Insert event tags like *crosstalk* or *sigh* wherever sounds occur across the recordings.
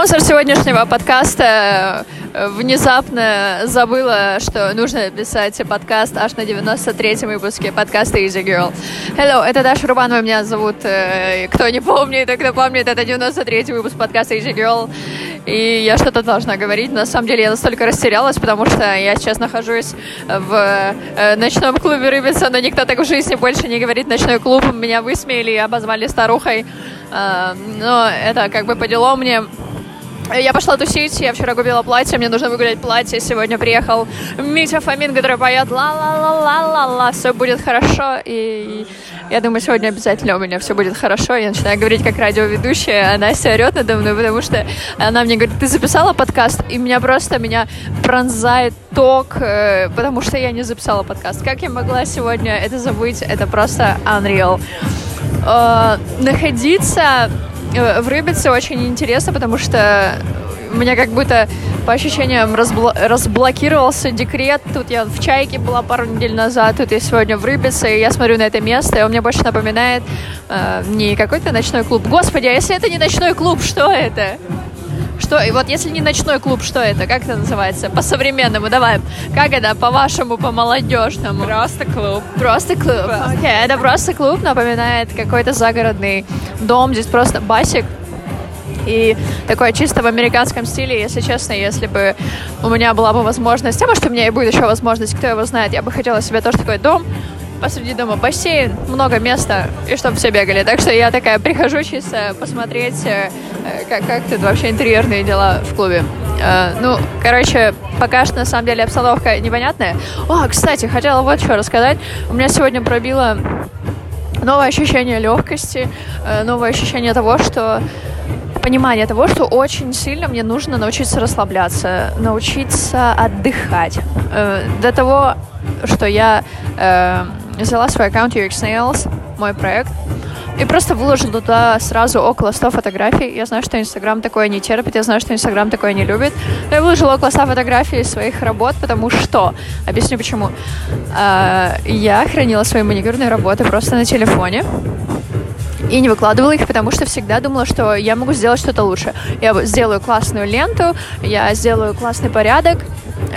Спонсор сегодняшнего подкаста э, внезапно забыла, что нужно писать подкаст аж на 93-м выпуске подкаста Easy Girl. Hello, это Даша Рубанова, меня зовут. Э, кто не помнит, и кто помнит, это 93-й выпуск подкаста Easy Girl. И я что-то должна говорить. На самом деле я настолько растерялась, потому что я сейчас нахожусь в э, ночном клубе Рыбица, но никто так в жизни больше не говорит ночной клуб. Меня высмеяли и обозвали старухой. Но это как бы по делу мне я пошла тусить, я вчера купила платье, мне нужно выгулять платье. Сегодня приехал Митя Фомин, который поет ла-ла-ла-ла-ла-ла, все будет хорошо. И я думаю, сегодня обязательно у меня все будет хорошо. Я начинаю говорить как радиоведущая, а Настя орет надо мной, потому что она мне говорит, ты записала подкаст? И меня просто, меня пронзает ток, э, потому что я не записала подкаст. Как я могла сегодня это забыть? Это просто unreal. Э, находиться в Рыбице очень интересно, потому что у меня как будто по ощущениям разбл- разблокировался декрет. Тут я в Чайке была пару недель назад, тут я сегодня в Рыбице, и я смотрю на это место, и он мне больше напоминает э, не какой-то ночной клуб. Господи, а если это не ночной клуб, что это? Что, и вот если не ночной клуб, что это? Как это называется? По-современному, давай. Как это, по-вашему, по-молодежному? Просто клуб. Просто клуб. Окей, okay, это просто клуб, напоминает какой-то загородный дом. Здесь просто басик, и такое чисто в американском стиле, если честно, если бы у меня была бы возможность, а может у меня и будет еще возможность, кто его знает, я бы хотела себе тоже такой дом, посреди дома бассейн, много места, и чтобы все бегали. Так что я такая прихожу чисто посмотреть, э, как, как тут вообще интерьерные дела в клубе. Э, ну, короче, пока что на самом деле обстановка непонятная. О, кстати, хотела вот что рассказать. У меня сегодня пробило новое ощущение легкости, э, новое ощущение того, что понимание того, что очень сильно мне нужно научиться расслабляться, научиться отдыхать. До того, что я взяла свой аккаунт UX Nails, мой проект, и просто выложила туда сразу около 100 фотографий. Я знаю, что Инстаграм такое не терпит, я знаю, что Инстаграм такое не любит. Но я выложила около 100 фотографий своих работ, потому что... Объясню почему. А, я хранила свои маникюрные работы просто на телефоне и не выкладывала их, потому что всегда думала, что я могу сделать что-то лучше. Я сделаю классную ленту, я сделаю классный порядок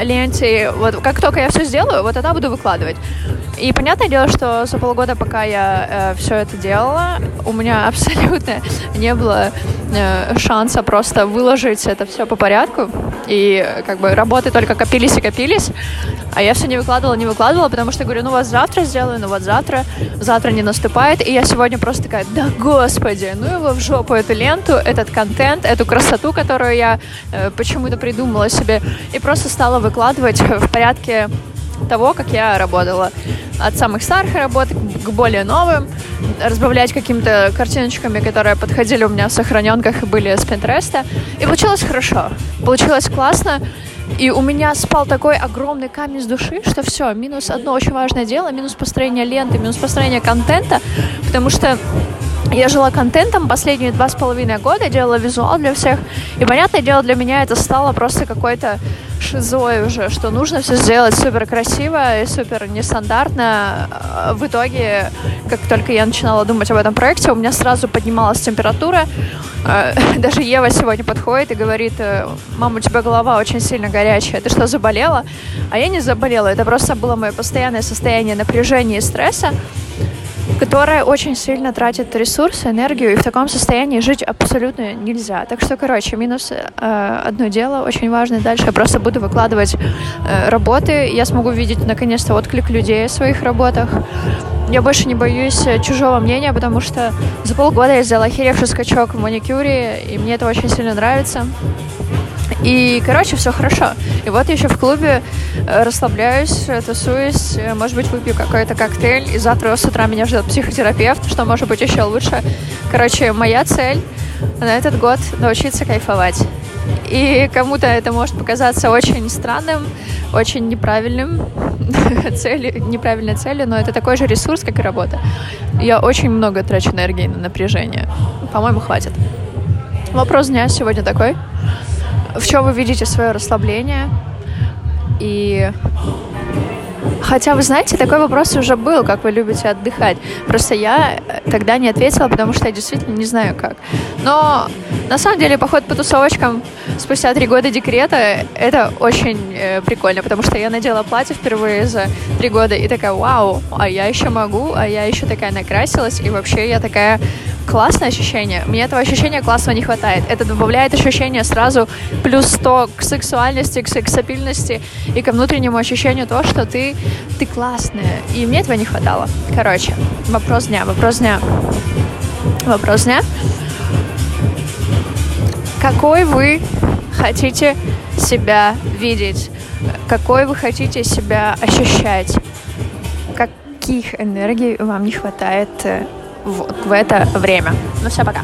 ленте. Вот как только я все сделаю, вот тогда буду выкладывать. И понятное дело, что за полгода, пока я э, все это делала, у меня *laughs* абсолютно не было э, шанса просто выложить это все по порядку. И как бы работы только копились и копились. А я все не выкладывала, не выкладывала, потому что говорю, ну вот завтра сделаю, ну вот завтра, завтра не наступает. И я сегодня просто такая, да господи, ну его в жопу эту ленту, этот контент, эту красоту, которую я э, почему-то придумала себе. И просто стала выкладывать в порядке того, как я работала. От самых старых работ к более новым, разбавлять какими-то картиночками, которые подходили у меня в сохраненках и были с Пинтереста. И получилось хорошо. Получилось классно. И у меня спал такой огромный камень с души, что все, минус одно очень важное дело, минус построение ленты, минус построение контента, потому что я жила контентом последние два с половиной года, делала визуал для всех. И, понятное дело, для меня это стало просто какой-то шизой уже, что нужно все сделать супер красиво и супер нестандартно. А в итоге, как только я начинала думать об этом проекте, у меня сразу поднималась температура. А, *laughs* даже Ева сегодня подходит и говорит, «Э, мама, у тебя голова очень сильно горячая, ты что, заболела? А я не заболела, это просто было мое постоянное состояние напряжения и стресса которая очень сильно тратит ресурсы, энергию, и в таком состоянии жить абсолютно нельзя. Так что, короче, минус э, одно дело очень важное. Дальше я просто буду выкладывать э, работы, я смогу видеть наконец-то отклик людей в своих работах. Я больше не боюсь э, чужого мнения, потому что за полгода я сделала охеревший скачок в маникюре, и мне это очень сильно нравится. И, короче, все хорошо. И вот я еще в клубе э, расслабляюсь, тусуюсь, э, может быть, выпью какой-то коктейль, и завтра с утра меня ждет психотерапевт, что может быть еще лучше. Короче, моя цель на этот год научиться кайфовать. И кому-то это может показаться очень странным, очень неправильным *laughs* цели, неправильной целью, но это такой же ресурс, как и работа. Я очень много трачу энергии на напряжение. По-моему, хватит. Вопрос дня сегодня такой в чем вы видите свое расслабление. И Хотя, вы знаете, такой вопрос уже был, как вы любите отдыхать. Просто я тогда не ответила, потому что я действительно не знаю как. Но На самом деле, поход по тусовочкам спустя три года декрета — это очень э, прикольно, потому что я надела платье впервые за три года и такая, вау, а я еще могу, а я еще такая накрасилась, и вообще я такая классное ощущение. Мне этого ощущения классного не хватает. Это добавляет ощущение сразу плюс 100 к сексуальности, к сексапильности и ко внутреннему ощущению того, что ты, ты классная. И мне этого не хватало. Короче, вопрос дня, вопрос дня. Вопрос дня. Какой вы хотите себя видеть? Какой вы хотите себя ощущать? Каких энергий вам не хватает вот в это время. Ну все, пока.